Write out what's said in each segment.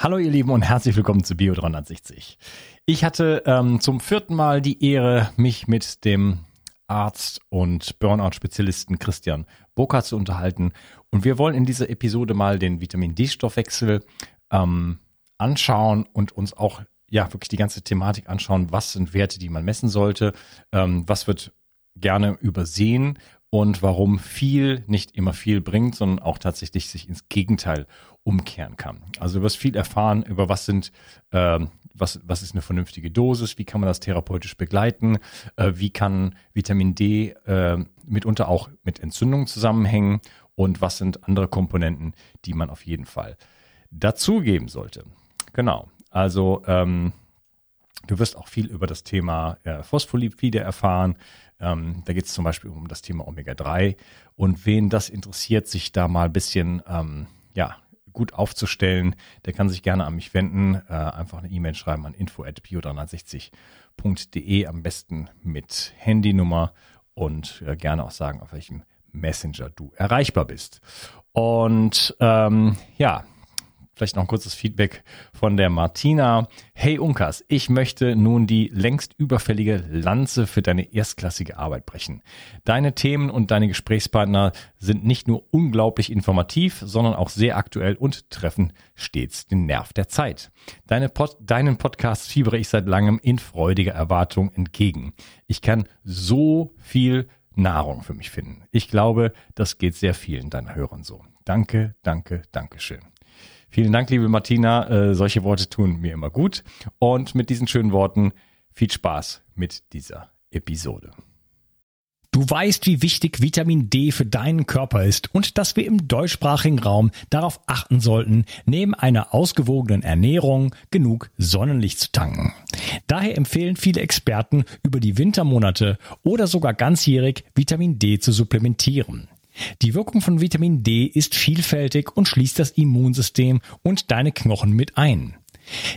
Hallo ihr Lieben und herzlich willkommen zu Bio 360. Ich hatte ähm, zum vierten Mal die Ehre, mich mit dem Arzt und Burnout-Spezialisten Christian Boka zu unterhalten. Und wir wollen in dieser Episode mal den Vitamin D-Stoffwechsel ähm, anschauen und uns auch ja wirklich die ganze Thematik anschauen. Was sind Werte, die man messen sollte? Ähm, was wird gerne übersehen und warum viel nicht immer viel bringt, sondern auch tatsächlich sich ins Gegenteil umkehren kann. Also du wirst viel erfahren über was sind, äh, was, was ist eine vernünftige Dosis, wie kann man das therapeutisch begleiten, äh, wie kann Vitamin D äh, mitunter auch mit Entzündungen zusammenhängen und was sind andere Komponenten, die man auf jeden Fall dazugeben sollte. Genau. Also ähm, du wirst auch viel über das Thema äh, Phospholipide erfahren, ähm, da geht es zum Beispiel um das Thema Omega-3. Und wen das interessiert, sich da mal ein bisschen ähm, ja, gut aufzustellen, der kann sich gerne an mich wenden. Äh, einfach eine E-Mail schreiben an info.bio360.de, am besten mit Handynummer und äh, gerne auch sagen, auf welchem Messenger du erreichbar bist. Und ähm, ja, Vielleicht noch ein kurzes Feedback von der Martina. Hey Unkas, ich möchte nun die längst überfällige Lanze für deine erstklassige Arbeit brechen. Deine Themen und deine Gesprächspartner sind nicht nur unglaublich informativ, sondern auch sehr aktuell und treffen stets den Nerv der Zeit. Deine Pod deinen Podcast fiebere ich seit langem in freudiger Erwartung entgegen. Ich kann so viel Nahrung für mich finden. Ich glaube, das geht sehr vielen deiner Hörern so. Danke, danke, danke schön. Vielen Dank, liebe Martina. Äh, solche Worte tun mir immer gut. Und mit diesen schönen Worten viel Spaß mit dieser Episode. Du weißt, wie wichtig Vitamin D für deinen Körper ist und dass wir im deutschsprachigen Raum darauf achten sollten, neben einer ausgewogenen Ernährung genug Sonnenlicht zu tanken. Daher empfehlen viele Experten, über die Wintermonate oder sogar ganzjährig Vitamin D zu supplementieren. Die Wirkung von Vitamin D ist vielfältig und schließt das Immunsystem und deine Knochen mit ein.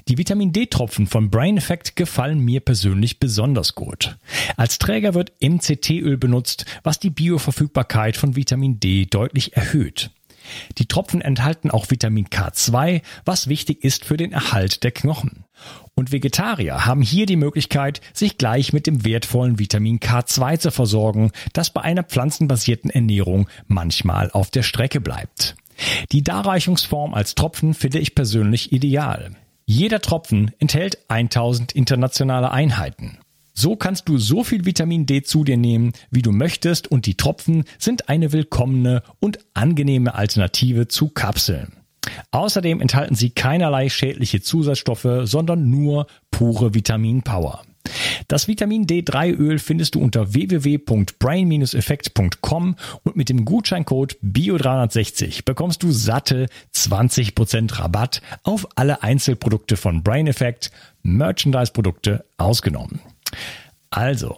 Die Vitamin D-Tropfen von Brain Effect gefallen mir persönlich besonders gut. Als Träger wird MCT-Öl benutzt, was die Bioverfügbarkeit von Vitamin D deutlich erhöht. Die Tropfen enthalten auch Vitamin K2, was wichtig ist für den Erhalt der Knochen. Und Vegetarier haben hier die Möglichkeit, sich gleich mit dem wertvollen Vitamin K2 zu versorgen, das bei einer pflanzenbasierten Ernährung manchmal auf der Strecke bleibt. Die Darreichungsform als Tropfen finde ich persönlich ideal. Jeder Tropfen enthält 1000 internationale Einheiten. So kannst du so viel Vitamin D zu dir nehmen, wie du möchtest und die Tropfen sind eine willkommene und angenehme Alternative zu Kapseln. Außerdem enthalten sie keinerlei schädliche Zusatzstoffe, sondern nur pure Vitamin-Power. Das Vitamin D3-Öl findest du unter www.brain-effekt.com und mit dem Gutscheincode BIO360 bekommst du satte 20% Rabatt auf alle Einzelprodukte von Brain Effect, Merchandise-Produkte ausgenommen. Also,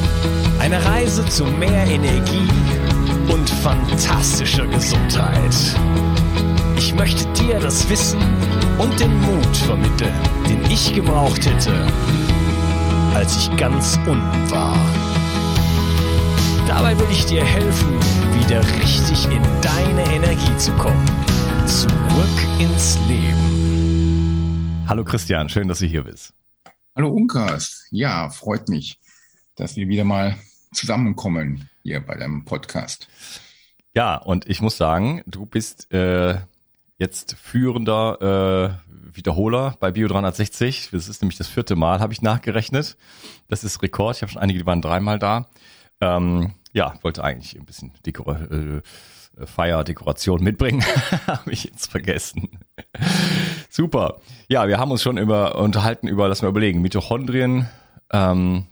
eine Reise zu mehr Energie und fantastischer Gesundheit. Ich möchte dir das Wissen und den Mut vermitteln, den ich gebraucht hätte, als ich ganz unten war. Dabei will ich dir helfen, wieder richtig in deine Energie zu kommen. Zurück ins Leben. Hallo Christian, schön, dass du hier bist. Hallo Unkas. Ja, freut mich, dass wir wieder mal zusammenkommen hier bei deinem Podcast. Ja, und ich muss sagen, du bist äh, jetzt führender äh, Wiederholer bei Bio 360. Das ist nämlich das vierte Mal, habe ich nachgerechnet. Das ist Rekord. Ich habe schon einige, die waren dreimal da. Ähm, ja, wollte eigentlich ein bisschen Dekor äh, Feierdekoration mitbringen. habe ich jetzt vergessen. Super. Ja, wir haben uns schon über unterhalten über, lass mal überlegen, Mitochondrien, ähm,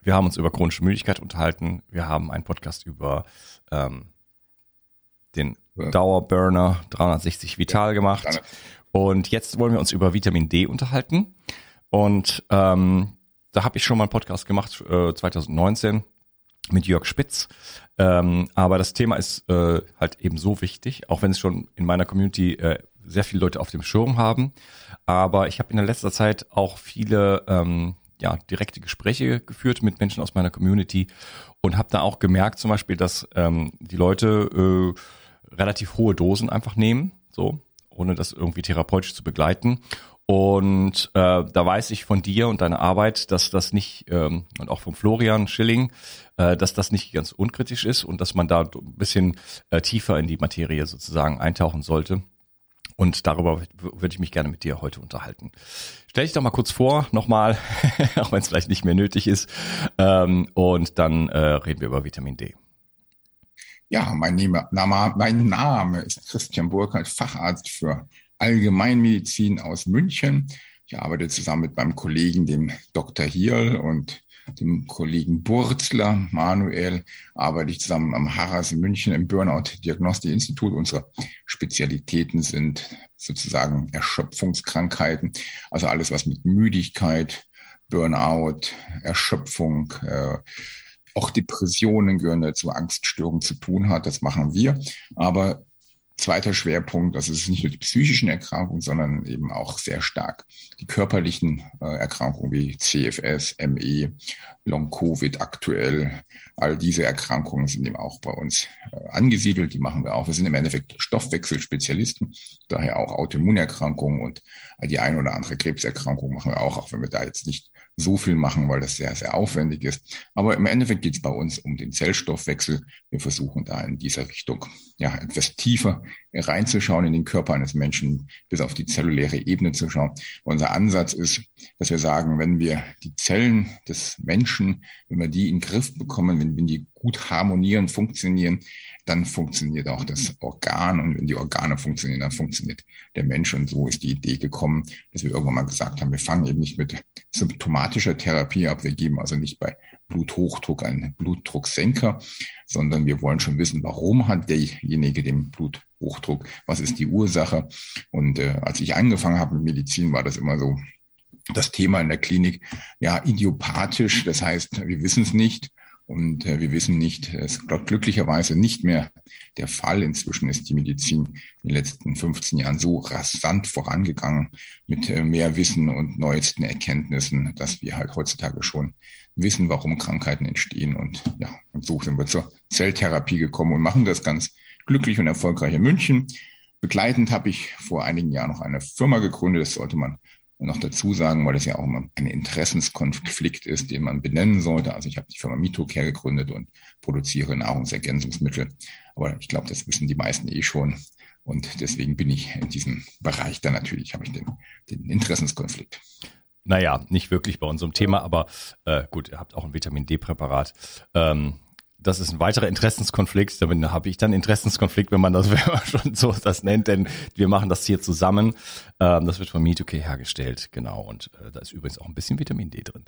wir haben uns über chronische Müdigkeit unterhalten. Wir haben einen Podcast über ähm, den ja. Dauerburner 360 Vital gemacht. Und jetzt wollen wir uns über Vitamin D unterhalten. und ähm, da habe ich schon mal einen Podcast gemacht, äh, 2019 mit Jörg Spitz. Ähm, aber das Thema ist äh, halt eben so wichtig, auch wenn es schon in meiner Community äh, sehr viele Leute auf dem Schirm haben. Aber ich habe in der letzter Zeit auch viele ähm, ja, direkte Gespräche geführt mit Menschen aus meiner Community und habe da auch gemerkt zum Beispiel, dass ähm, die Leute äh, relativ hohe Dosen einfach nehmen, so, ohne das irgendwie therapeutisch zu begleiten. Und äh, da weiß ich von dir und deiner Arbeit, dass das nicht, ähm, und auch von Florian Schilling, äh, dass das nicht ganz unkritisch ist und dass man da ein bisschen äh, tiefer in die Materie sozusagen eintauchen sollte. Und darüber würde ich mich gerne mit dir heute unterhalten. Stell dich doch mal kurz vor, nochmal, auch wenn es vielleicht nicht mehr nötig ist. Ähm, und dann äh, reden wir über Vitamin D. Ja, mein Name, mein Name ist Christian Burkhardt, Facharzt für Allgemeinmedizin aus München. Ich arbeite zusammen mit meinem Kollegen, dem Dr. Hierl und dem Kollegen Burzler, Manuel, arbeite ich zusammen am Harras in München im Burnout Diagnostik Institut. Unsere Spezialitäten sind sozusagen Erschöpfungskrankheiten, also alles, was mit Müdigkeit, Burnout, Erschöpfung, äh, auch Depressionen gehören dazu, Angststörungen zu tun hat. Das machen wir. Aber Zweiter Schwerpunkt, das ist nicht nur die psychischen Erkrankungen, sondern eben auch sehr stark die körperlichen äh, Erkrankungen wie CFS, ME, Long-Covid aktuell. All diese Erkrankungen sind eben auch bei uns äh, angesiedelt. Die machen wir auch. Wir sind im Endeffekt Stoffwechselspezialisten, daher auch Autoimmunerkrankungen und die eine oder andere Krebserkrankung machen wir auch, auch wenn wir da jetzt nicht so viel machen, weil das sehr, sehr aufwendig ist. Aber im Endeffekt geht es bei uns um den Zellstoffwechsel. Wir versuchen da in dieser Richtung ja etwas tiefer reinzuschauen in den Körper eines Menschen, bis auf die zelluläre Ebene zu schauen. Unser Ansatz ist, dass wir sagen, wenn wir die Zellen des Menschen, wenn wir die in den Griff bekommen, wenn, wenn die gut harmonieren, funktionieren, dann funktioniert auch das Organ. Und wenn die Organe funktionieren, dann funktioniert der Mensch. Und so ist die Idee gekommen, dass wir irgendwann mal gesagt haben, wir fangen eben nicht mit symptomatischer Therapie ab. Wir geben also nicht bei Bluthochdruck einen Blutdrucksenker, sondern wir wollen schon wissen, warum hat derjenige den Bluthochdruck, was ist die Ursache. Und äh, als ich angefangen habe mit Medizin, war das immer so, das Thema in der Klinik, ja, idiopathisch, das heißt, wir wissen es nicht. Und äh, wir wissen nicht, es ist glücklicherweise nicht mehr der Fall. Inzwischen ist die Medizin in den letzten 15 Jahren so rasant vorangegangen mit äh, mehr Wissen und neuesten Erkenntnissen, dass wir halt heutzutage schon wissen, warum Krankheiten entstehen. Und ja, und so sind wir zur Zelltherapie gekommen und machen das ganz glücklich und erfolgreich in München. Begleitend habe ich vor einigen Jahren noch eine Firma gegründet. Das sollte man noch dazu sagen, weil das ja auch immer ein Interessenskonflikt ist, den man benennen sollte. Also ich habe die Firma Mitocare gegründet und produziere Nahrungsergänzungsmittel. Aber ich glaube, das wissen die meisten eh schon. Und deswegen bin ich in diesem Bereich da natürlich, habe ich den, den Interessenskonflikt. Naja, nicht wirklich bei unserem Thema, aber äh, gut, ihr habt auch ein Vitamin D-Präparat. Ähm, das ist ein weiterer Interessenskonflikt. Damit habe ich dann Interessenskonflikt, wenn man das wenn man schon so das nennt, denn wir machen das hier zusammen. Ähm, das wird von Me2K hergestellt, genau. Und äh, da ist übrigens auch ein bisschen Vitamin D drin.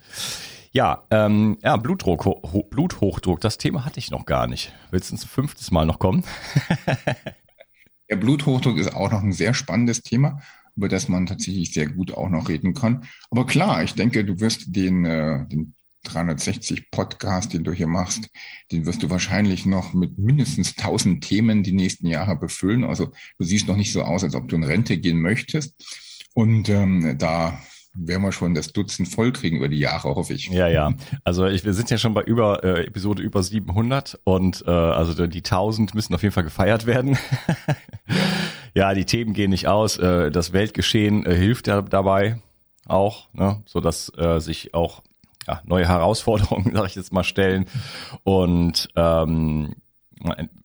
Ja, ähm, ja, Blutdruck, Ho Bluthochdruck, das Thema hatte ich noch gar nicht. Willst du ein fünftes Mal noch kommen? Der Bluthochdruck ist auch noch ein sehr spannendes Thema über das man tatsächlich sehr gut auch noch reden kann. Aber klar, ich denke, du wirst den, äh, den 360 Podcast, den du hier machst, den wirst du wahrscheinlich noch mit mindestens 1000 Themen die nächsten Jahre befüllen. Also du siehst noch nicht so aus, als ob du in Rente gehen möchtest. Und ähm, da werden wir schon das Dutzend vollkriegen über die Jahre, hoffe ich. Ja, ja. Also ich, wir sind ja schon bei über äh, Episode über 700 und äh, also die 1000 müssen auf jeden Fall gefeiert werden. ja, die Themen gehen nicht aus. Äh, das Weltgeschehen äh, hilft ja dabei auch, ne, so dass äh, sich auch ja, neue Herausforderungen, sage ich jetzt mal, stellen. Und ähm,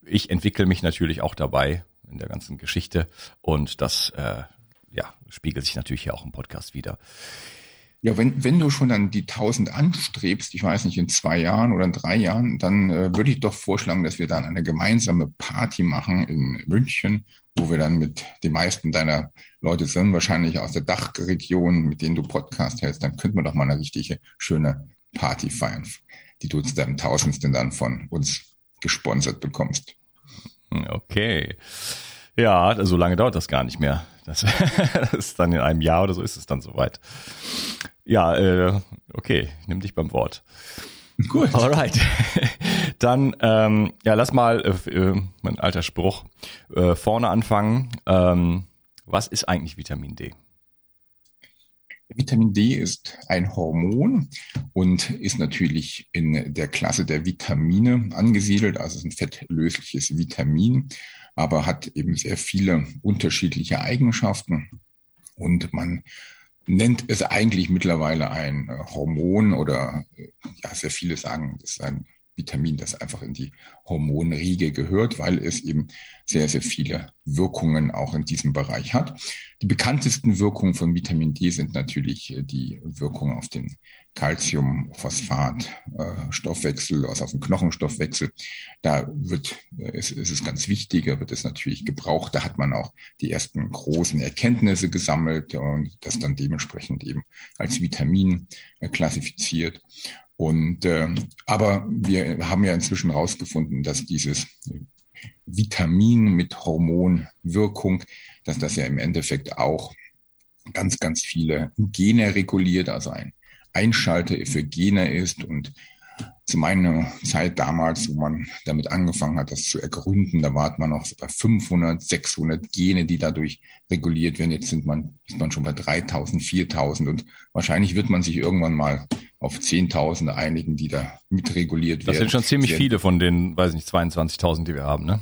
ich entwickle mich natürlich auch dabei in der ganzen Geschichte und das äh, ja, spiegelt sich natürlich hier auch im Podcast wieder. Ja, wenn, wenn du schon dann die 1000 anstrebst, ich weiß nicht, in zwei Jahren oder in drei Jahren, dann äh, würde ich doch vorschlagen, dass wir dann eine gemeinsame Party machen in München, wo wir dann mit den meisten deiner Leute sind, wahrscheinlich aus der Dachregion, mit denen du Podcast hältst, dann könnte man doch mal eine richtige schöne Party feiern, die du zu deinem Tausendsten dann von uns gesponsert bekommst. Okay. Ja, so lange dauert das gar nicht mehr. Das, das ist dann in einem Jahr oder so ist es dann soweit. Ja, äh, okay, nehme dich beim Wort. Gut. Alright. Dann, ähm, ja, lass mal, äh, äh, mein alter Spruch, äh, vorne anfangen. Ähm, was ist eigentlich Vitamin D? Vitamin D ist ein Hormon und ist natürlich in der Klasse der Vitamine angesiedelt, also ist ein fettlösliches Vitamin, aber hat eben sehr viele unterschiedliche Eigenschaften. Und man nennt es eigentlich mittlerweile ein Hormon oder ja, sehr viele sagen, das ist ein Vitamin, das einfach in die Hormonriege gehört, weil es eben sehr, sehr viele Wirkungen auch in diesem Bereich hat. Die bekanntesten Wirkungen von Vitamin D sind natürlich die Wirkung auf den Calcium, Phosphat, äh, also auf den Knochenstoffwechsel. Da wird, äh, ist, es ganz wichtig, da wird es natürlich gebraucht. Da hat man auch die ersten großen Erkenntnisse gesammelt und das dann dementsprechend eben als Vitamin äh, klassifiziert. Und äh, aber wir haben ja inzwischen herausgefunden, dass dieses Vitamin mit Hormonwirkung, dass das ja im Endeffekt auch ganz, ganz viele Gene reguliert, also ein Einschalter für Gene ist und zu meiner Zeit damals, wo man damit angefangen hat, das zu ergründen, da war man noch bei 500, 600 Gene, die dadurch reguliert werden. Jetzt sind man, ist man schon bei 3000, 4000 und wahrscheinlich wird man sich irgendwann mal auf 10.000 einigen, die da mitreguliert werden. Das sind schon ziemlich viele von den, weiß nicht, 22.000, die wir haben, ne?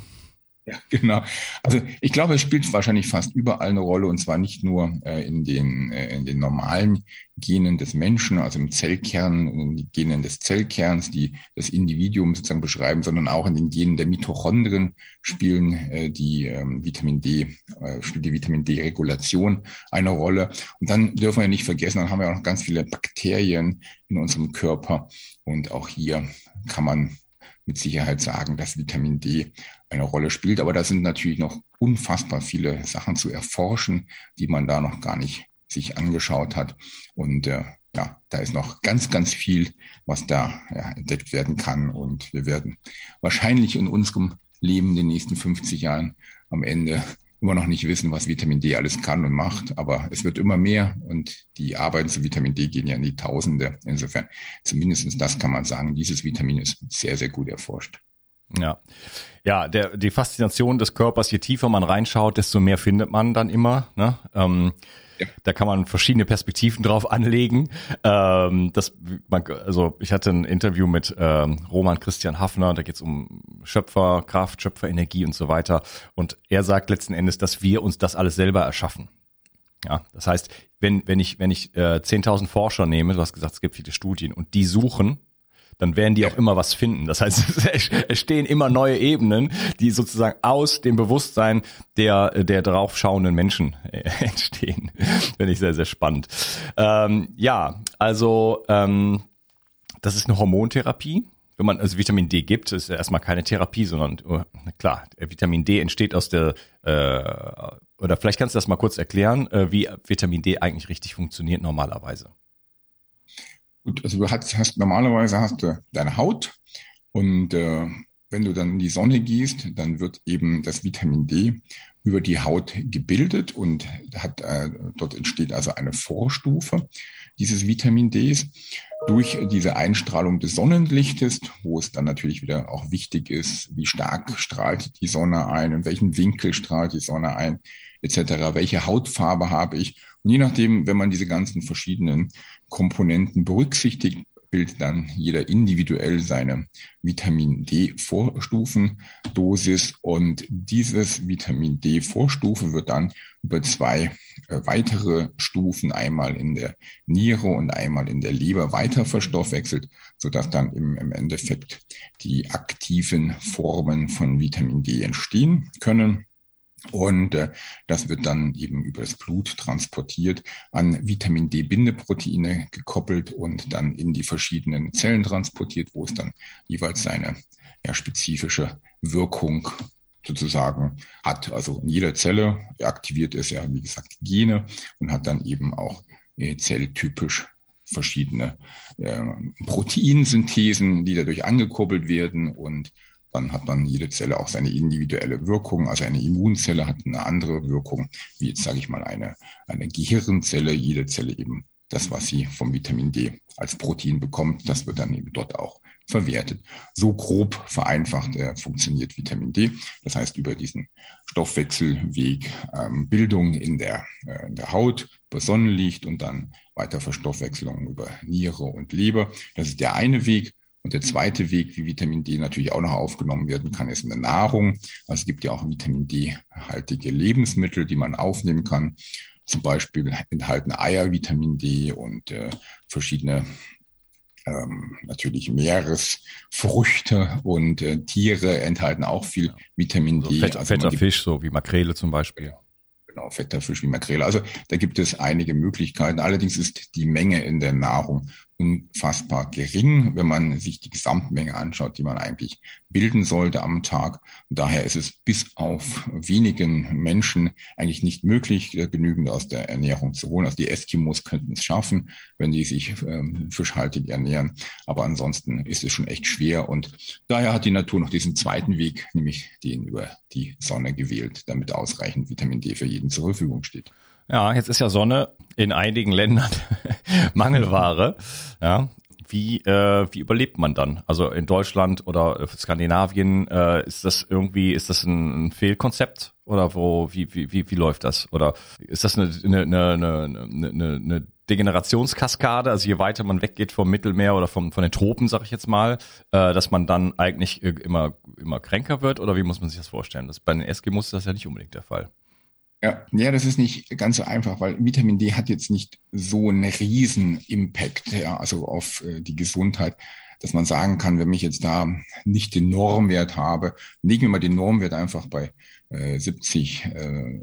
Ja, genau. Also ich glaube, es spielt wahrscheinlich fast überall eine Rolle und zwar nicht nur äh, in, den, äh, in den normalen Genen des Menschen, also im Zellkern, in den Genen des Zellkerns, die das Individuum sozusagen beschreiben, sondern auch in den Genen der Mitochondrien spielen äh, die ähm, Vitamin D, äh, spielt die Vitamin D-Regulation eine Rolle. Und dann dürfen wir nicht vergessen, dann haben wir auch noch ganz viele Bakterien in unserem Körper und auch hier kann man mit Sicherheit sagen, dass Vitamin D eine Rolle spielt. Aber da sind natürlich noch unfassbar viele Sachen zu erforschen, die man da noch gar nicht sich angeschaut hat. Und äh, ja, da ist noch ganz, ganz viel, was da ja, entdeckt werden kann. Und wir werden wahrscheinlich in unserem Leben in den nächsten 50 Jahren am Ende immer noch nicht wissen, was Vitamin D alles kann und macht, aber es wird immer mehr und die Arbeiten zu Vitamin D gehen ja in die Tausende. Insofern, zumindest das kann man sagen, dieses Vitamin ist sehr, sehr gut erforscht. Ja. Ja, der, die Faszination des Körpers, je tiefer man reinschaut, desto mehr findet man dann immer. Ne? Ähm, ja. Da kann man verschiedene Perspektiven drauf anlegen. Ähm, das, man, also ich hatte ein Interview mit ähm, Roman Christian Hafner, da geht es um Schöpferkraft, Schöpferenergie und so weiter. Und er sagt letzten Endes, dass wir uns das alles selber erschaffen. Ja, das heißt, wenn, wenn ich, wenn ich äh, 10.000 Forscher nehme, du hast gesagt, es gibt viele Studien und die suchen dann werden die auch immer was finden. Das heißt, es stehen immer neue Ebenen, die sozusagen aus dem Bewusstsein der, der draufschauenden Menschen äh, entstehen. Finde ich sehr, sehr spannend. Ähm, ja, also ähm, das ist eine Hormontherapie. Wenn man also Vitamin D gibt, ist ja erstmal keine Therapie, sondern oh, klar, Vitamin D entsteht aus der äh, oder vielleicht kannst du das mal kurz erklären, äh, wie Vitamin D eigentlich richtig funktioniert normalerweise. Gut, also du hast, hast normalerweise hast du deine Haut und äh, wenn du dann in die Sonne gehst, dann wird eben das Vitamin D über die Haut gebildet und hat, äh, dort entsteht also eine Vorstufe dieses Vitamin Ds durch diese Einstrahlung des Sonnenlichtes, wo es dann natürlich wieder auch wichtig ist, wie stark strahlt die Sonne ein, in welchen Winkel strahlt die Sonne ein, etc., welche Hautfarbe habe ich. Je nachdem, wenn man diese ganzen verschiedenen Komponenten berücksichtigt, bildet dann jeder individuell seine Vitamin D-Vorstufendosis und dieses Vitamin D-Vorstufe wird dann über zwei äh, weitere Stufen, einmal in der Niere und einmal in der Leber weiter verstoffwechselt, sodass dann im, im Endeffekt die aktiven Formen von Vitamin D entstehen können. Und äh, das wird dann eben über das Blut transportiert, an Vitamin D-Bindeproteine gekoppelt und dann in die verschiedenen Zellen transportiert, wo es dann jeweils seine ja, spezifische Wirkung sozusagen hat. Also in jeder Zelle aktiviert es ja, wie gesagt, Gene und hat dann eben auch äh, zelltypisch verschiedene äh, Proteinsynthesen, die dadurch angekurbelt werden und dann hat dann jede Zelle auch seine individuelle Wirkung. Also eine Immunzelle hat eine andere Wirkung, wie jetzt sage ich mal eine, eine Gehirnzelle. Jede Zelle eben das, was sie vom Vitamin D als Protein bekommt, das wird dann eben dort auch verwertet. So grob vereinfacht äh, funktioniert Vitamin D. Das heißt, über diesen Stoffwechselweg ähm, Bildung in der, äh, in der Haut, über Sonnenlicht und dann weiter Verstoffwechselung über Niere und Leber. Das ist der eine Weg. Und der zweite Weg, wie Vitamin D natürlich auch noch aufgenommen werden kann, ist in der Nahrung. Also es gibt ja auch Vitamin D-haltige Lebensmittel, die man aufnehmen kann. Zum Beispiel enthalten Eier Vitamin D und äh, verschiedene ähm, natürlich Meeresfrüchte und äh, Tiere enthalten auch viel Vitamin D. So fett, also fetter Fisch, so wie Makrele zum Beispiel. Genau, fetter Fisch wie Makrele. Also da gibt es einige Möglichkeiten. Allerdings ist die Menge in der Nahrung unfassbar gering, wenn man sich die Gesamtmenge anschaut, die man eigentlich bilden sollte am Tag. Und daher ist es bis auf wenigen Menschen eigentlich nicht möglich, äh, genügend aus der Ernährung zu holen. Also die Eskimos könnten es schaffen, wenn die sich ähm, fischhaltig ernähren. Aber ansonsten ist es schon echt schwer. Und daher hat die Natur noch diesen zweiten Weg, nämlich den über die Sonne gewählt, damit ausreichend Vitamin D für jeden zur Verfügung steht. Ja, jetzt ist ja Sonne in einigen Ländern Mangelware. Ja, wie, äh, wie überlebt man dann? Also in Deutschland oder Skandinavien äh, ist das irgendwie, ist das ein, Fehlkonzept oder wo, wie, wie, wie, wie läuft das? Oder ist das eine, eine, eine, eine, eine Degenerationskaskade, also je weiter man weggeht vom Mittelmeer oder vom, von den Tropen, sag ich jetzt mal, äh, dass man dann eigentlich immer, immer kränker wird oder wie muss man sich das vorstellen? Das, bei den Eskimos ist das ja nicht unbedingt der Fall. Ja, ja, das ist nicht ganz so einfach, weil Vitamin D hat jetzt nicht so einen riesen Impact, ja, also auf äh, die Gesundheit, dass man sagen kann, wenn ich jetzt da nicht den Normwert habe, legen wir mal den Normwert einfach bei äh, 70 äh,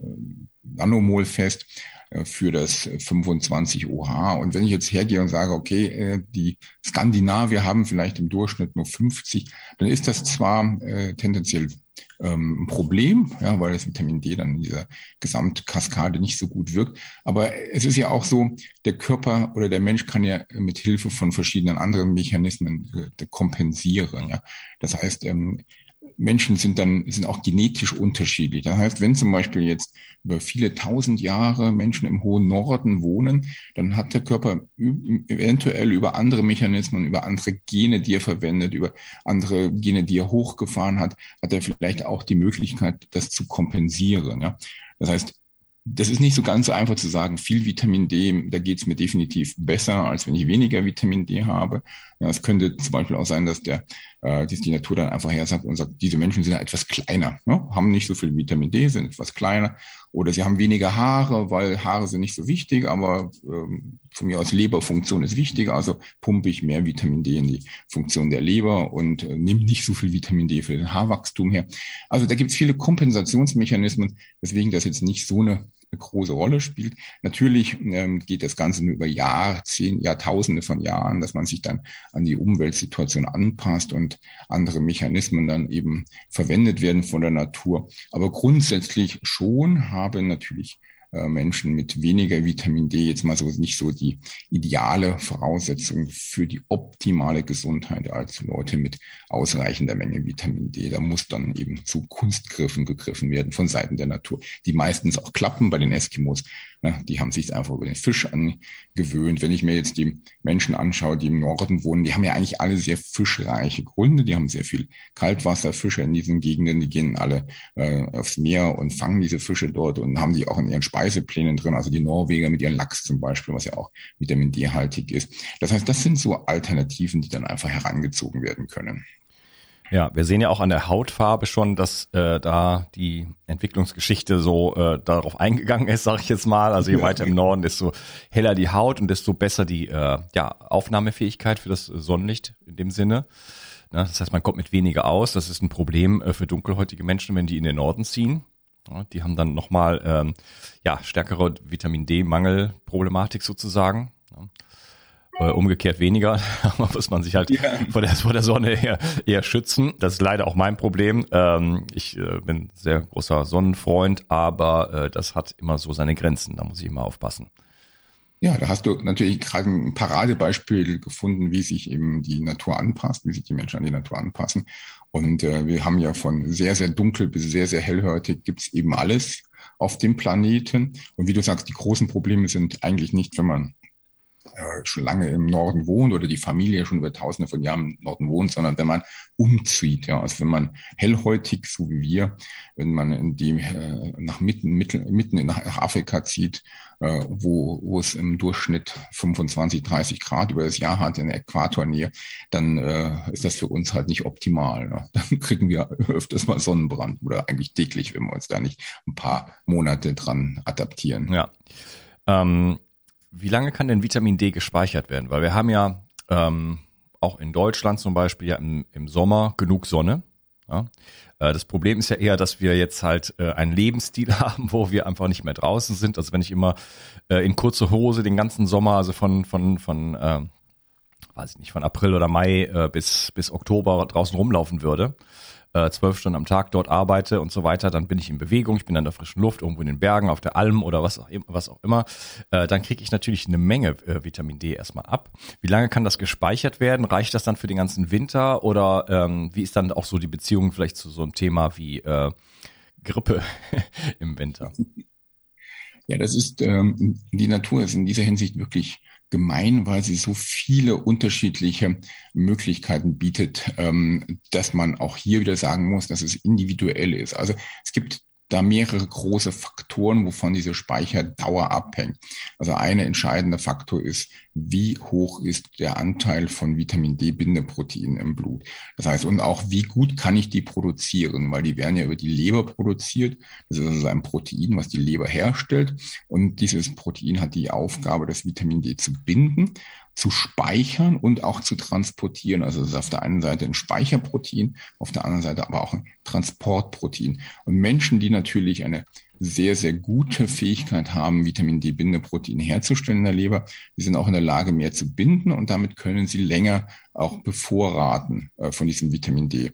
Nanomol fest äh, für das 25 OH. Und wenn ich jetzt hergehe und sage, okay, äh, die Skandinavier haben vielleicht im Durchschnitt nur 50, dann ist das zwar äh, tendenziell ähm, ein Problem, ja, weil das Vitamin D dann in dieser Gesamtkaskade nicht so gut wirkt. Aber es ist ja auch so, der Körper oder der Mensch kann ja mit Hilfe von verschiedenen anderen Mechanismen äh, kompensieren. Ja. Das heißt, ähm, Menschen sind dann sind auch genetisch unterschiedlich. Das heißt, wenn zum Beispiel jetzt über viele tausend Jahre Menschen im hohen Norden wohnen, dann hat der Körper eventuell über andere Mechanismen, über andere Gene, die er verwendet, über andere Gene, die er hochgefahren hat, hat er vielleicht auch die Möglichkeit, das zu kompensieren. Ja? Das heißt, das ist nicht so ganz so einfach zu sagen, viel Vitamin D, da geht es mir definitiv besser, als wenn ich weniger Vitamin D habe. Ja, es könnte zum Beispiel auch sein, dass der, äh, dass die Natur dann einfach her sagt und sagt, diese Menschen sind etwas kleiner, ne? haben nicht so viel Vitamin D, sind etwas kleiner. Oder sie haben weniger Haare, weil Haare sind nicht so wichtig, aber ähm, von mir aus Leberfunktion ist wichtiger, also pumpe ich mehr Vitamin D in die Funktion der Leber und äh, nehme nicht so viel Vitamin D für den Haarwachstum her. Also da gibt es viele Kompensationsmechanismen, weswegen das jetzt nicht so eine eine große Rolle spielt. Natürlich ähm, geht das Ganze nur über Jahre, zehn, Jahrtausende von Jahren, dass man sich dann an die Umweltsituation anpasst und andere Mechanismen dann eben verwendet werden von der Natur. Aber grundsätzlich schon haben natürlich Menschen mit weniger Vitamin D jetzt mal so nicht so die ideale Voraussetzung für die optimale Gesundheit als Leute mit ausreichender Menge Vitamin D. Da muss dann eben zu Kunstgriffen gegriffen werden von Seiten der Natur, die meistens auch klappen bei den Eskimos. Ja, die haben sich einfach über den Fisch angewöhnt. Wenn ich mir jetzt die Menschen anschaue, die im Norden wohnen, die haben ja eigentlich alle sehr fischreiche Gründe. Die haben sehr viel Kaltwasserfische in diesen Gegenden. Die gehen alle äh, aufs Meer und fangen diese Fische dort und haben die auch in ihren Speiseplänen drin. Also die Norweger mit ihren Lachs zum Beispiel, was ja auch Vitamin D-haltig ist. Das heißt, das sind so Alternativen, die dann einfach herangezogen werden können. Ja, wir sehen ja auch an der Hautfarbe schon, dass äh, da die Entwicklungsgeschichte so äh, darauf eingegangen ist, sage ich jetzt mal. Also je weiter im Norden, desto heller die Haut und desto besser die äh, ja, Aufnahmefähigkeit für das Sonnenlicht in dem Sinne. Ja, das heißt, man kommt mit weniger aus. Das ist ein Problem äh, für dunkelhäutige Menschen, wenn die in den Norden ziehen. Ja, die haben dann nochmal ähm, ja, stärkere Vitamin D-Mangelproblematik sozusagen. Ja umgekehrt weniger. Da muss man sich halt ja. vor, der, vor der Sonne eher, eher schützen. Das ist leider auch mein Problem. Ähm, ich äh, bin sehr großer Sonnenfreund, aber äh, das hat immer so seine Grenzen. Da muss ich immer aufpassen. Ja, da hast du natürlich gerade ein Paradebeispiel gefunden, wie sich eben die Natur anpasst, wie sich die Menschen an die Natur anpassen. Und äh, wir haben ja von sehr, sehr dunkel bis sehr, sehr hellhörtig gibt's eben alles auf dem Planeten. Und wie du sagst, die großen Probleme sind eigentlich nicht, wenn man äh, schon lange im Norden wohnt oder die Familie schon über tausende von Jahren im Norden wohnt, sondern wenn man umzieht, ja, also wenn man hellhäutig, so wie wir, wenn man in die, äh, nach mitten, mitten, mitten nach Afrika zieht, äh, wo, wo es im Durchschnitt 25, 30 Grad über das Jahr hat in der Äquatornähe, dann äh, ist das für uns halt nicht optimal. Ne? Dann kriegen wir öfters mal Sonnenbrand oder eigentlich täglich, wenn wir uns da nicht ein paar Monate dran adaptieren. Ja. Ähm wie lange kann denn Vitamin D gespeichert werden? Weil wir haben ja ähm, auch in Deutschland zum Beispiel ja im, im Sommer genug Sonne. Ja? Äh, das Problem ist ja eher, dass wir jetzt halt äh, einen Lebensstil haben, wo wir einfach nicht mehr draußen sind. Also wenn ich immer äh, in kurze Hose den ganzen Sommer, also von von von äh, weiß ich nicht, von April oder Mai äh, bis bis Oktober draußen rumlaufen würde, äh, zwölf Stunden am Tag dort arbeite und so weiter, dann bin ich in Bewegung, ich bin an der frischen Luft, irgendwo in den Bergen, auf der Alm oder was auch, was auch immer, äh, dann kriege ich natürlich eine Menge äh, Vitamin D erstmal ab. Wie lange kann das gespeichert werden? Reicht das dann für den ganzen Winter oder ähm, wie ist dann auch so die Beziehung vielleicht zu so einem Thema wie äh, Grippe im Winter? Ja, das ist, ähm, die Natur ist in dieser Hinsicht wirklich gemein, weil sie so viele unterschiedliche Möglichkeiten bietet, ähm, dass man auch hier wieder sagen muss, dass es individuell ist. Also es gibt da mehrere große Faktoren, wovon diese Speicherdauer abhängt. Also ein entscheidender Faktor ist, wie hoch ist der Anteil von Vitamin D-Bindeproteinen im Blut. Das heißt, und auch wie gut kann ich die produzieren, weil die werden ja über die Leber produziert. Das ist also ein Protein, was die Leber herstellt. Und dieses Protein hat die Aufgabe, das Vitamin D zu binden zu speichern und auch zu transportieren. Also es ist auf der einen Seite ein Speicherprotein, auf der anderen Seite aber auch ein Transportprotein. Und Menschen, die natürlich eine sehr, sehr gute Fähigkeit haben, Vitamin D-Bindeproteine herzustellen in der Leber. Die sind auch in der Lage, mehr zu binden und damit können sie länger auch bevorraten äh, von diesem Vitamin D.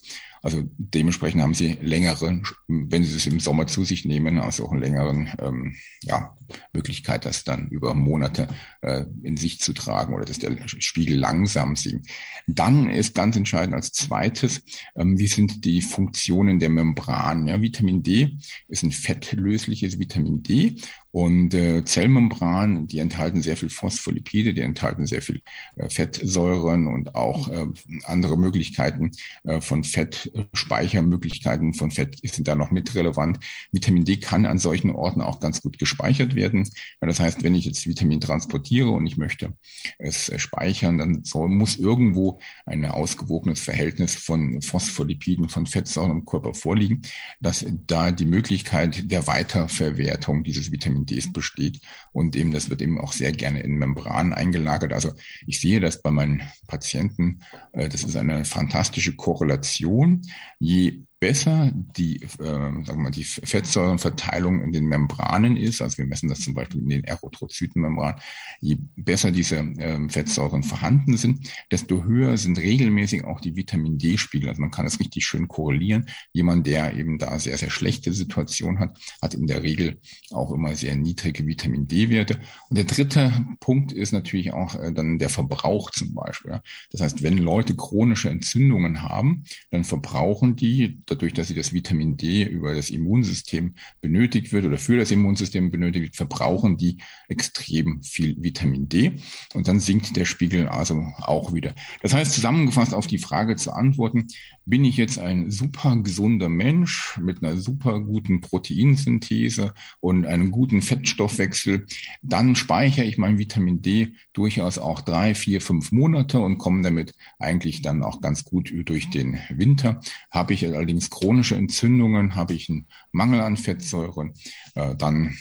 Also dementsprechend haben sie längeren, wenn sie es im Sommer zu sich nehmen, also auch einen längeren ähm, ja, Möglichkeit, das dann über Monate äh, in sich zu tragen oder dass der Spiegel langsam sinkt. Dann ist ganz entscheidend als zweites, ähm, wie sind die Funktionen der Membran. Ja, Vitamin D ist ein fettlösliches Vitamin D und äh, Zellmembran, die enthalten sehr viel Phospholipide, die enthalten sehr viel äh, Fettsäuren und auch äh, andere Möglichkeiten äh, von Fettspeichermöglichkeiten von Fett sind da noch mit relevant. Vitamin D kann an solchen Orten auch ganz gut gespeichert werden. Das heißt, wenn ich jetzt Vitamin transportiere und ich möchte es äh, speichern, dann soll, muss irgendwo ein ausgewogenes Verhältnis von Phospholipiden, von Fettsäuren im Körper vorliegen, dass da die Möglichkeit der Weiterverwertung dieses Vitamin Ds besteht. Und eben, das wird eben auch sehr gerne in Membranen eingelagert. Also ich sehe das bei meinen Patienten. Äh, das ist eine fantastische Korrelation. Je besser die, äh, sagen wir mal, die Fettsäurenverteilung in den Membranen ist, also wir messen das zum Beispiel in den Erythrozytenmembranen, je besser diese äh, Fettsäuren vorhanden sind, desto höher sind regelmäßig auch die Vitamin D-Spiegel. Also man kann das richtig schön korrelieren. Jemand, der eben da sehr, sehr schlechte Situation hat, hat in der Regel auch immer sehr niedrige Vitamin D-Werte. Und der dritte Punkt ist natürlich auch äh, dann der Verbrauch zum Beispiel. Ja. Das heißt, wenn Leute chronische Entzündungen haben, dann verbrauchen die dadurch, dass sie das Vitamin D über das Immunsystem benötigt wird oder für das Immunsystem benötigt wird, verbrauchen die extrem viel Vitamin D und dann sinkt der Spiegel also auch wieder. Das heißt, zusammengefasst auf die Frage zu antworten, bin ich jetzt ein super gesunder Mensch mit einer super guten Proteinsynthese und einem guten Fettstoffwechsel, dann speichere ich mein Vitamin D durchaus auch drei, vier, fünf Monate und komme damit eigentlich dann auch ganz gut durch den Winter. Habe ich allerdings chronische Entzündungen, habe ich einen Mangel an Fettsäuren, äh, dann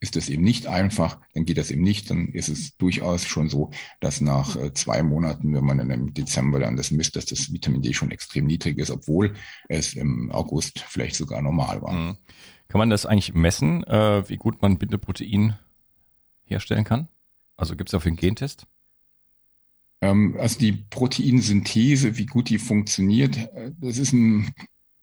ist es eben nicht einfach, dann geht das eben nicht, dann ist es durchaus schon so, dass nach äh, zwei Monaten, wenn man dann im Dezember dann das misst, dass das Vitamin D schon extrem niedrig ist, obwohl es im August vielleicht sogar normal war. Mhm. Kann man das eigentlich messen, äh, wie gut man Bindeprotein herstellen kann? Also gibt es dafür einen Gentest? Ähm, also die Proteinsynthese, wie gut die funktioniert, äh, das ist ein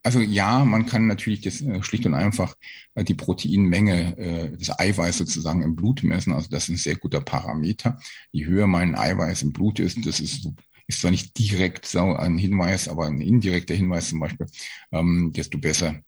also ja, man kann natürlich das äh, schlicht und einfach äh, die Proteinmenge, äh, das Eiweiß sozusagen im Blut messen. Also das ist ein sehr guter Parameter. Je höher mein Eiweiß im Blut ist, das ist ist zwar nicht direkt so ein Hinweis, aber ein indirekter Hinweis zum Beispiel, ähm, desto besser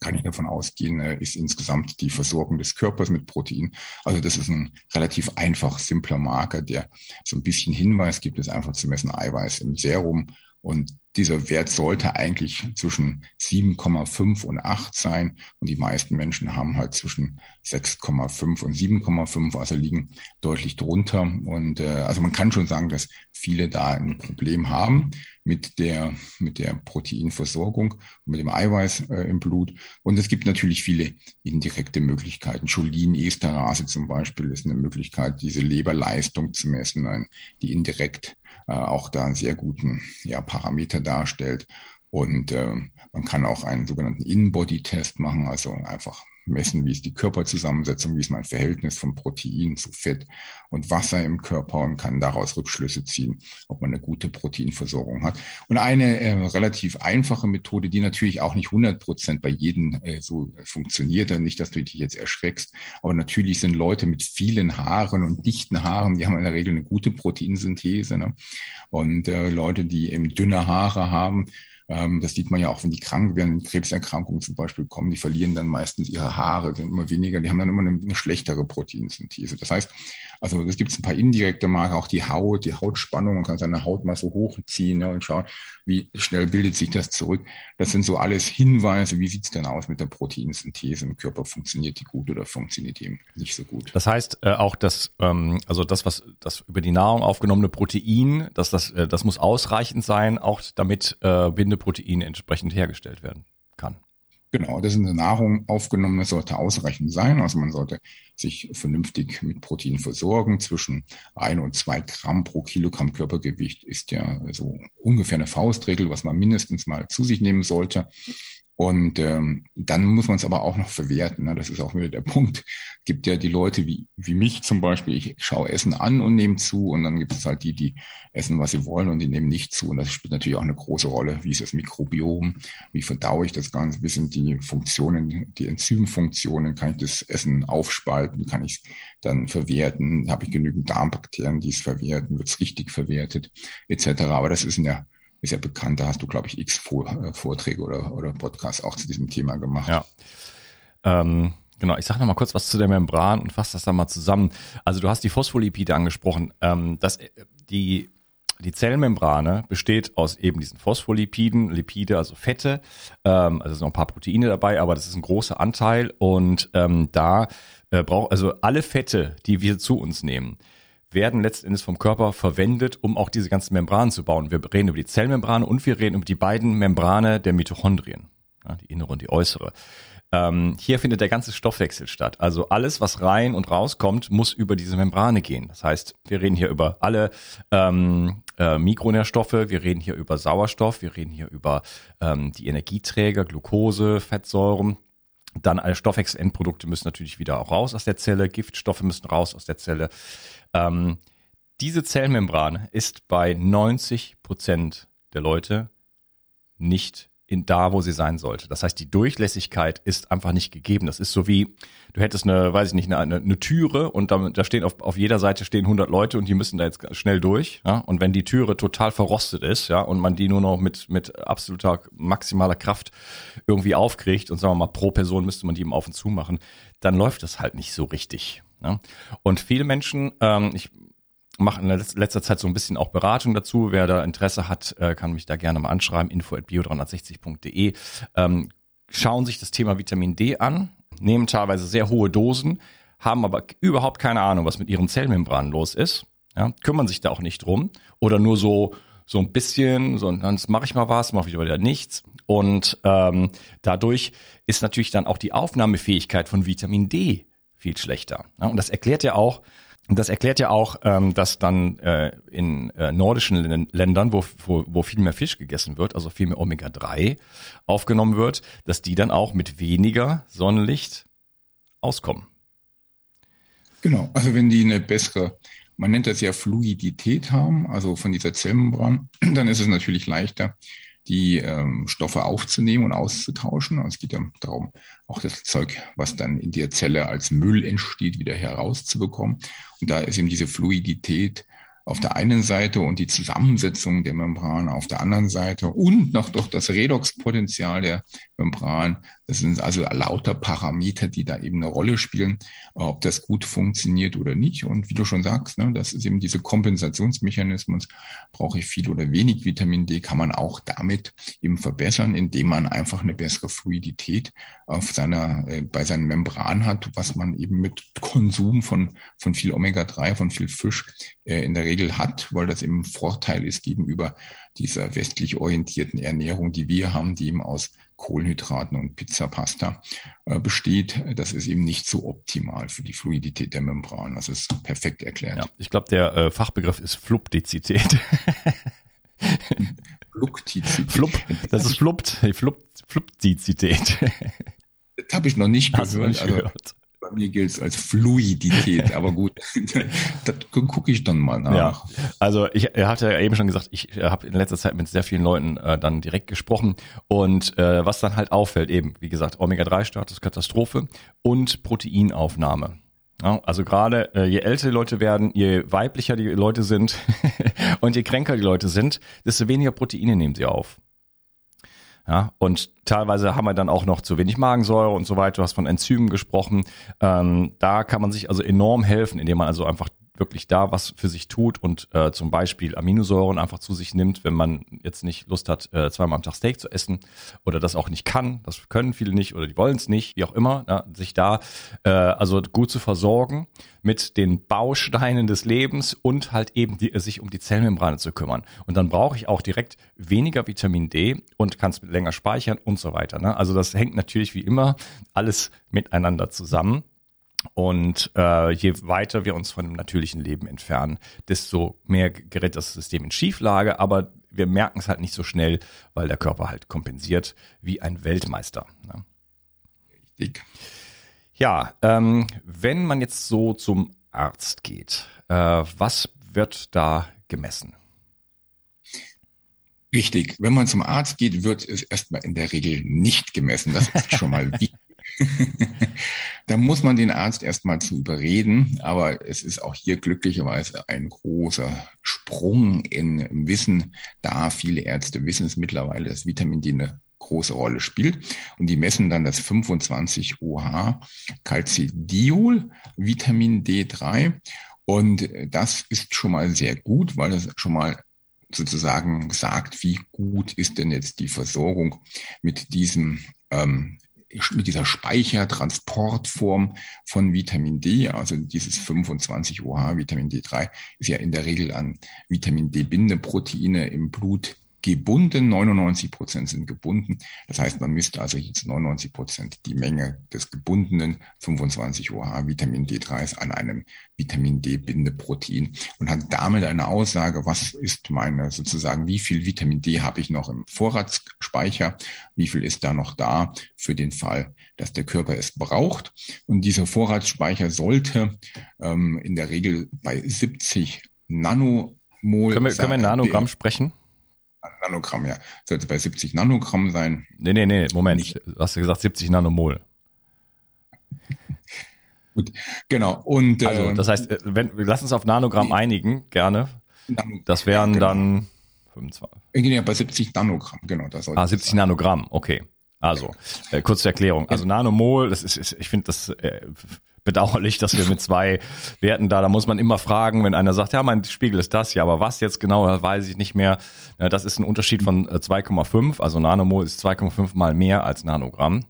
kann ich davon ausgehen, ist insgesamt die Versorgung des Körpers mit Protein. Also das ist ein relativ einfach simpler Marker, der so ein bisschen Hinweis gibt, es einfach zu messen Eiweiß im Serum und dieser Wert sollte eigentlich zwischen 7,5 und 8 sein. Und die meisten Menschen haben halt zwischen 6,5 und 7,5, also liegen deutlich drunter. Und äh, also man kann schon sagen, dass viele da ein Problem haben mit der, mit der Proteinversorgung mit dem Eiweiß äh, im Blut. Und es gibt natürlich viele indirekte Möglichkeiten. Cholin-Esterase zum Beispiel ist eine Möglichkeit, diese Leberleistung zu messen, die indirekt auch da einen sehr guten ja, Parameter darstellt. Und äh, man kann auch einen sogenannten In-Body-Test machen, also einfach messen, wie ist die Körperzusammensetzung, wie ist mein Verhältnis von Protein zu Fett und Wasser im Körper und kann daraus Rückschlüsse ziehen, ob man eine gute Proteinversorgung hat. Und eine äh, relativ einfache Methode, die natürlich auch nicht 100 Prozent bei jedem äh, so funktioniert, nicht, dass du dich jetzt erschreckst, aber natürlich sind Leute mit vielen Haaren und dichten Haaren, die haben in der Regel eine gute Proteinsynthese. Ne? Und äh, Leute, die eben dünne Haare haben, das sieht man ja auch, wenn die krank werden, Krebserkrankungen zum Beispiel kommen, die verlieren dann meistens ihre Haare, sind immer weniger, die haben dann immer eine, eine schlechtere Proteinsynthese. Das heißt, also es gibt ein paar indirekte Marker, auch die Haut, die Hautspannung, man kann seine Haut mal so hochziehen ja, und schauen, wie schnell bildet sich das zurück. Das sind so alles Hinweise, wie sieht's denn aus mit der Proteinsynthese im Körper, funktioniert die gut oder funktioniert die nicht so gut. Das heißt äh, auch, dass ähm, also das, was das über die Nahrung aufgenommene Protein, dass das, äh, das muss ausreichend sein, auch damit äh, Bindeprotein entsprechend hergestellt werden kann. Genau, das ist eine Nahrung aufgenommen, das sollte ausreichend sein. Also man sollte sich vernünftig mit Protein versorgen. Zwischen ein und zwei Gramm pro Kilogramm Körpergewicht ist ja so ungefähr eine Faustregel, was man mindestens mal zu sich nehmen sollte. Und ähm, dann muss man es aber auch noch verwerten. Ne? Das ist auch wieder der Punkt. Gibt ja die Leute wie, wie mich zum Beispiel, ich schaue Essen an und nehme zu und dann gibt es halt die, die essen, was sie wollen und die nehmen nicht zu. Und das spielt natürlich auch eine große Rolle. Wie ist das Mikrobiom? Wie verdaue ich das Ganze? Wie sind die Funktionen, die Enzymfunktionen? Kann ich das Essen aufspalten? Kann ich es dann verwerten? Habe ich genügend Darmbakterien, die es verwerten? Wird es richtig verwertet? Etc. Aber das ist in der ist ja bekannt, da hast du, glaube ich, x äh, Vorträge oder, oder Podcasts auch zu diesem Thema gemacht. Ja. Ähm, genau, ich sage noch mal kurz was zu der Membran und fasse das dann mal zusammen. Also du hast die Phospholipide angesprochen. Ähm, das, die, die Zellmembrane besteht aus eben diesen Phospholipiden, Lipide, also Fette. Ähm, also sind noch ein paar Proteine dabei, aber das ist ein großer Anteil. Und ähm, da äh, braucht also alle Fette, die wir zu uns nehmen, werden letztendlich vom Körper verwendet, um auch diese ganzen Membranen zu bauen. Wir reden über die Zellmembrane und wir reden über die beiden Membrane der Mitochondrien, ja, die innere und die äußere. Ähm, hier findet der ganze Stoffwechsel statt. Also alles, was rein und rauskommt, muss über diese Membrane gehen. Das heißt, wir reden hier über alle ähm, äh, Mikronährstoffe, wir reden hier über Sauerstoff, wir reden hier über ähm, die Energieträger, Glucose, Fettsäuren. Dann alle Stoffwechselendprodukte müssen natürlich wieder auch raus aus der Zelle, Giftstoffe müssen raus aus der Zelle. Ähm, diese Zellmembran ist bei 90 Prozent der Leute nicht in da, wo sie sein sollte. Das heißt, die Durchlässigkeit ist einfach nicht gegeben. Das ist so wie, du hättest eine, weiß ich nicht, eine, eine Türe und da, da stehen auf, auf jeder Seite stehen 100 Leute und die müssen da jetzt schnell durch. Ja? Und wenn die Türe total verrostet ist, ja, und man die nur noch mit, mit absoluter maximaler Kraft irgendwie aufkriegt und sagen wir mal, pro Person müsste man die eben auf und zu machen, dann läuft das halt nicht so richtig. Ne? Und viele Menschen, ähm, ich mache in letzter Zeit so ein bisschen auch Beratung dazu. Wer da Interesse hat, äh, kann mich da gerne mal anschreiben, info.bio360.de. Ähm, schauen sich das Thema Vitamin D an, nehmen teilweise sehr hohe Dosen, haben aber überhaupt keine Ahnung, was mit ihren Zellmembranen los ist. Ja, kümmern sich da auch nicht drum oder nur so so ein bisschen, so dann mache ich mal was, mache ich wieder nichts. Und ähm, dadurch ist natürlich dann auch die Aufnahmefähigkeit von Vitamin D viel schlechter. Und das erklärt ja auch, das erklärt ja auch, ähm, dass dann äh, in äh, nordischen Ländern, wo, wo, wo viel mehr Fisch gegessen wird, also viel mehr Omega-3 aufgenommen wird, dass die dann auch mit weniger Sonnenlicht auskommen. Genau, also wenn die eine bessere, man nennt das ja Fluidität haben, also von dieser Zellmembran, dann ist es natürlich leichter, die ähm, Stoffe aufzunehmen und auszutauschen. Und es geht ja darum, auch das Zeug, was dann in der Zelle als Müll entsteht, wieder herauszubekommen. Und da ist eben diese Fluidität auf der einen Seite und die Zusammensetzung der Membran auf der anderen Seite und noch doch das Redoxpotenzial der Membran. Das sind also lauter Parameter, die da eben eine Rolle spielen, ob das gut funktioniert oder nicht. Und wie du schon sagst, ne, das ist eben diese Kompensationsmechanismus. Brauche ich viel oder wenig Vitamin D, kann man auch damit eben verbessern, indem man einfach eine bessere Fluidität auf seiner, äh, bei seinen Membran hat, was man eben mit Konsum von, von viel Omega-3, von viel Fisch äh, in der Regel hat, weil das eben Vorteil ist gegenüber dieser westlich orientierten Ernährung, die wir haben, die eben aus Kohlenhydraten und Pizzapasta äh, besteht. Das ist eben nicht so optimal für die Fluidität der Membran. Das ist perfekt erklärt. Ja, ich glaube, der äh, Fachbegriff ist Fluptizität. Fluktizität. Flup, das ist Flupt, Flup, Fluptizität. Das habe ich noch nicht gehört. Nicht also, gehört. Bei mir gilt es als Fluidität, aber gut, das gucke ich dann mal nach. Ja, also ich hatte ja eben schon gesagt, ich habe in letzter Zeit mit sehr vielen Leuten äh, dann direkt gesprochen und äh, was dann halt auffällt, eben, wie gesagt, Omega-3-Status, Katastrophe und Proteinaufnahme. Ja, also gerade äh, je älter die Leute werden, je weiblicher die Leute sind und je kränker die Leute sind, desto weniger Proteine nehmen sie auf. Ja, und teilweise haben wir dann auch noch zu wenig Magensäure und so weiter. Du hast von Enzymen gesprochen. Ähm, da kann man sich also enorm helfen, indem man also einfach wirklich da was für sich tut und äh, zum Beispiel Aminosäuren einfach zu sich nimmt, wenn man jetzt nicht Lust hat, äh, zweimal am Tag Steak zu essen oder das auch nicht kann, das können viele nicht oder die wollen es nicht, wie auch immer, ja, sich da äh, also gut zu versorgen mit den Bausteinen des Lebens und halt eben die, sich um die Zellmembrane zu kümmern. Und dann brauche ich auch direkt weniger Vitamin D und kann es länger speichern und so weiter. Ne? Also das hängt natürlich wie immer alles miteinander zusammen. Und äh, je weiter wir uns von dem natürlichen Leben entfernen, desto mehr gerät das System in Schieflage. Aber wir merken es halt nicht so schnell, weil der Körper halt kompensiert wie ein Weltmeister. Ne? Richtig. Ja, ähm, wenn man jetzt so zum Arzt geht, äh, was wird da gemessen? Richtig. Wenn man zum Arzt geht, wird es erstmal in der Regel nicht gemessen. Das ist schon mal wichtig. Da muss man den Arzt erstmal zu überreden, aber es ist auch hier glücklicherweise ein großer Sprung in Wissen, da viele Ärzte wissen es mittlerweile, dass Vitamin D eine große Rolle spielt. Und die messen dann das 25-OH Calcidiol, Vitamin D3. Und das ist schon mal sehr gut, weil es schon mal sozusagen sagt, wie gut ist denn jetzt die Versorgung mit diesem ähm, mit dieser Speichertransportform von Vitamin D, also dieses 25-OH Vitamin D3 ist ja in der Regel an Vitamin D-Bindeproteine im Blut gebunden, 99 Prozent sind gebunden. Das heißt, man misst also jetzt 99 Prozent die Menge des gebundenen 25 OH Vitamin D3 an einem Vitamin D-Bindeprotein und hat damit eine Aussage, was ist meine sozusagen, wie viel Vitamin D habe ich noch im Vorratsspeicher, wie viel ist da noch da für den Fall, dass der Körper es braucht. Und dieser Vorratsspeicher sollte ähm, in der Regel bei 70 Nanomol. Können wir, können wir Nanogramm sprechen? Nanogramm, ja. Sollte bei 70 Nanogramm sein. Nee, nee, nee, Moment. Nicht. Hast du gesagt 70 Nanomol? Gut, genau. Und, also, ähm, das heißt, äh, wenn, lass uns auf Nanogramm nee. einigen, gerne. Nanogramm, das wären genau. dann 25. Ja, bei 70 Nanogramm, genau. Das ah, 70 Nanogramm, okay. Also, äh, kurze Erklärung. Also Nanomol, das ist, ist ich finde das äh, bedauerlich, dass wir mit zwei Werten da, da muss man immer fragen, wenn einer sagt, ja, mein Spiegel ist das, ja, aber was jetzt genau, weiß ich nicht mehr. Das ist ein Unterschied von 2,5, äh, also Nanomol ist 2,5 mal mehr als Nanogramm.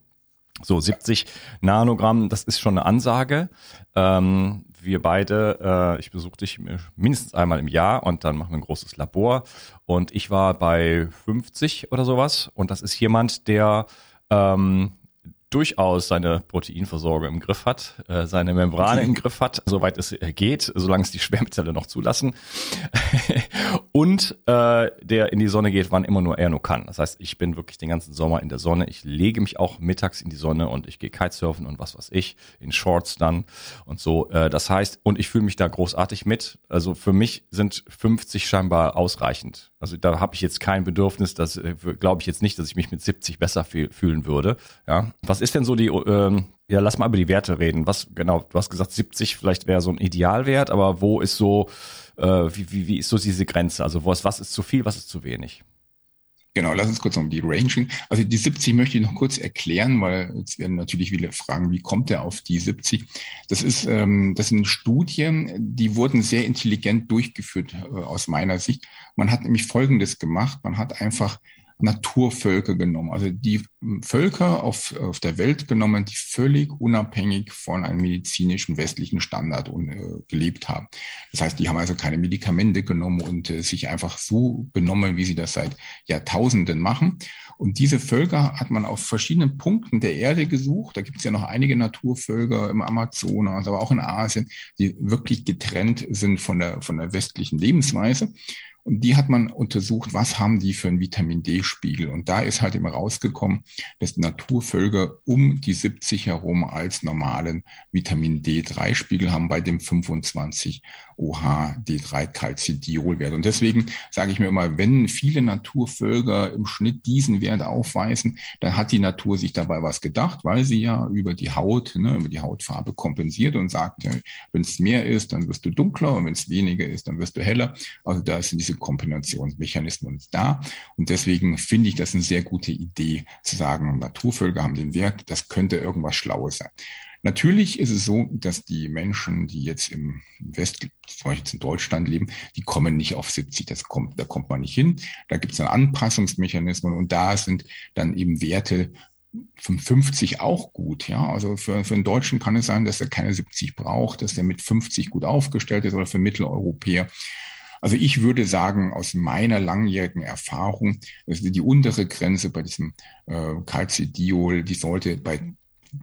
So 70 Nanogramm, das ist schon eine Ansage. Ähm, wir beide, äh, ich besuche dich mindestens einmal im Jahr und dann machen wir ein großes Labor. Und ich war bei 50 oder sowas. Und das ist jemand, der ähm, durchaus seine Proteinversorgung im Griff hat, äh, seine Membrane im Griff hat, soweit es äh, geht, solange es die Schwermetalle noch zulassen. und äh, der in die Sonne geht, wann immer nur er nur kann. Das heißt, ich bin wirklich den ganzen Sommer in der Sonne. Ich lege mich auch mittags in die Sonne und ich gehe Kitesurfen und was weiß ich, in Shorts dann und so. Äh, das heißt, und ich fühle mich da großartig mit. Also für mich sind 50 scheinbar ausreichend. Also da habe ich jetzt kein Bedürfnis, das äh, glaube ich jetzt nicht, dass ich mich mit 70 besser fühlen würde. Ja, was ist denn so die? Ähm, ja, lass mal über die Werte reden. Was genau? Du hast gesagt 70 vielleicht wäre so ein Idealwert, aber wo ist so äh, wie, wie, wie ist so diese Grenze? Also was was ist zu viel, was ist zu wenig? Genau, lass uns kurz um die Ranging. Also die 70 möchte ich noch kurz erklären, weil jetzt werden natürlich viele fragen, wie kommt er auf die 70? Das ist, ähm, das sind Studien, die wurden sehr intelligent durchgeführt äh, aus meiner Sicht. Man hat nämlich Folgendes gemacht: Man hat einfach Naturvölker genommen, also die Völker auf, auf der Welt genommen, die völlig unabhängig von einem medizinischen westlichen Standard äh, gelebt haben. Das heißt, die haben also keine Medikamente genommen und äh, sich einfach so benommen, wie sie das seit Jahrtausenden machen. Und diese Völker hat man auf verschiedenen Punkten der Erde gesucht. Da gibt es ja noch einige Naturvölker im Amazonas, aber auch in Asien, die wirklich getrennt sind von der, von der westlichen Lebensweise. Und die hat man untersucht, was haben die für einen Vitamin D-Spiegel. Und da ist halt immer rausgekommen, dass Naturvölker um die 70 herum als normalen Vitamin D3-Spiegel haben bei dem 25 OH-D3-Calcidiol-Wert. Und deswegen sage ich mir immer, wenn viele Naturvölker im Schnitt diesen Wert aufweisen, dann hat die Natur sich dabei was gedacht, weil sie ja über die Haut, ne, über die Hautfarbe kompensiert und sagt, wenn es mehr ist, dann wirst du dunkler und wenn es weniger ist, dann wirst du heller. Also da diese Kombinationsmechanismen da. Und deswegen finde ich das eine sehr gute Idee zu sagen, Naturvölker haben den Wert, das könnte irgendwas Schlaues sein. Natürlich ist es so, dass die Menschen, die jetzt im West, zum Beispiel in Deutschland leben, die kommen nicht auf 70, das kommt, da kommt man nicht hin. Da gibt es dann Anpassungsmechanismen und da sind dann eben Werte 50 auch gut, ja. Also für, für einen Deutschen kann es sein, dass er keine 70 braucht, dass er mit 50 gut aufgestellt ist oder für Mitteleuropäer. Also ich würde sagen, aus meiner langjährigen Erfahrung, also die untere Grenze bei diesem äh, Calcidiol, die sollte bei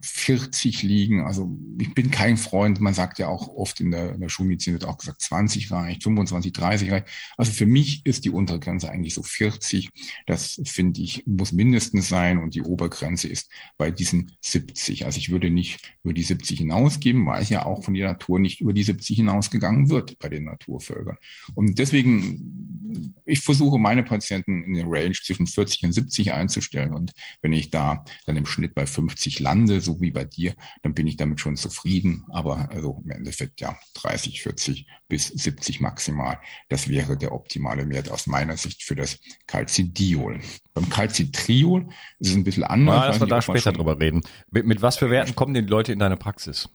40 liegen. Also ich bin kein Freund, man sagt ja auch oft in der, in der Schulmedizin wird auch gesagt, 20 reicht, 25, 30 reicht. Also für mich ist die Untergrenze eigentlich so 40. Das finde ich, muss mindestens sein und die Obergrenze ist bei diesen 70. Also ich würde nicht über die 70 hinausgeben, weil es ja auch von der Natur nicht über die 70 hinausgegangen wird bei den Naturvölkern. Und deswegen, ich versuche meine Patienten in den Range zwischen 40 und 70 einzustellen. Und wenn ich da dann im Schnitt bei 50 lande, so wie bei dir, dann bin ich damit schon zufrieden. Aber also im Endeffekt ja 30, 40 bis 70 maximal. Das wäre der optimale Wert aus meiner Sicht für das Calcidiol. Beim Calcitriol ist es ein bisschen anders. Ja, lass wir da später drüber reden. Mit, mit was für Werten kommen denn die Leute in deine Praxis?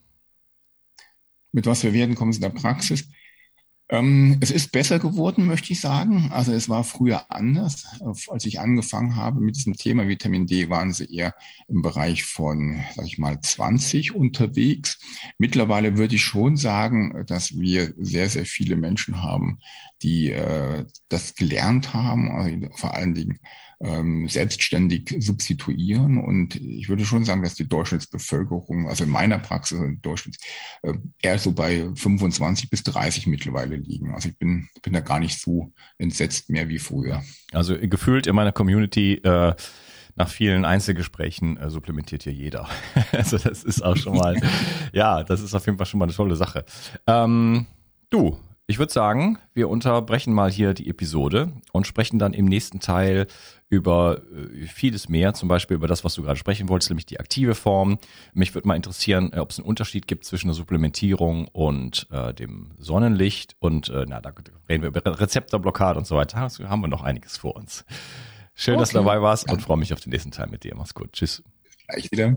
Mit was für Werten kommen sie in der Praxis? Ähm, es ist besser geworden, möchte ich sagen. Also es war früher anders. Als ich angefangen habe mit diesem Thema Vitamin D, waren sie eher im Bereich von, sag ich mal, 20 unterwegs. Mittlerweile würde ich schon sagen, dass wir sehr, sehr viele Menschen haben, die äh, das gelernt haben, also vor allen Dingen ähm, selbstständig substituieren. Und ich würde schon sagen, dass die Durchschnittsbevölkerung, also in meiner Praxis Durchschnitts, äh, eher so bei 25 bis 30 mittlerweile liegen. Also ich bin, bin da gar nicht so entsetzt mehr wie früher. Also gefühlt in meiner Community äh, nach vielen Einzelgesprächen äh, supplementiert hier jeder. also das ist auch schon mal, ja, das ist auf jeden Fall schon mal eine tolle Sache. Ähm, du, ich würde sagen, wir unterbrechen mal hier die Episode und sprechen dann im nächsten Teil über äh, vieles mehr, zum Beispiel über das, was du gerade sprechen wolltest, nämlich die aktive Form. Mich würde mal interessieren, äh, ob es einen Unterschied gibt zwischen der Supplementierung und äh, dem Sonnenlicht. Und äh, na, da reden wir über Rezeptorblockade und so weiter. Da haben wir noch einiges vor uns. Schön, okay. dass du dabei warst und freue mich auf den nächsten Teil mit dir. Mach's gut. Tschüss. Gleich wieder.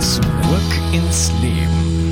Zurück ins Leben.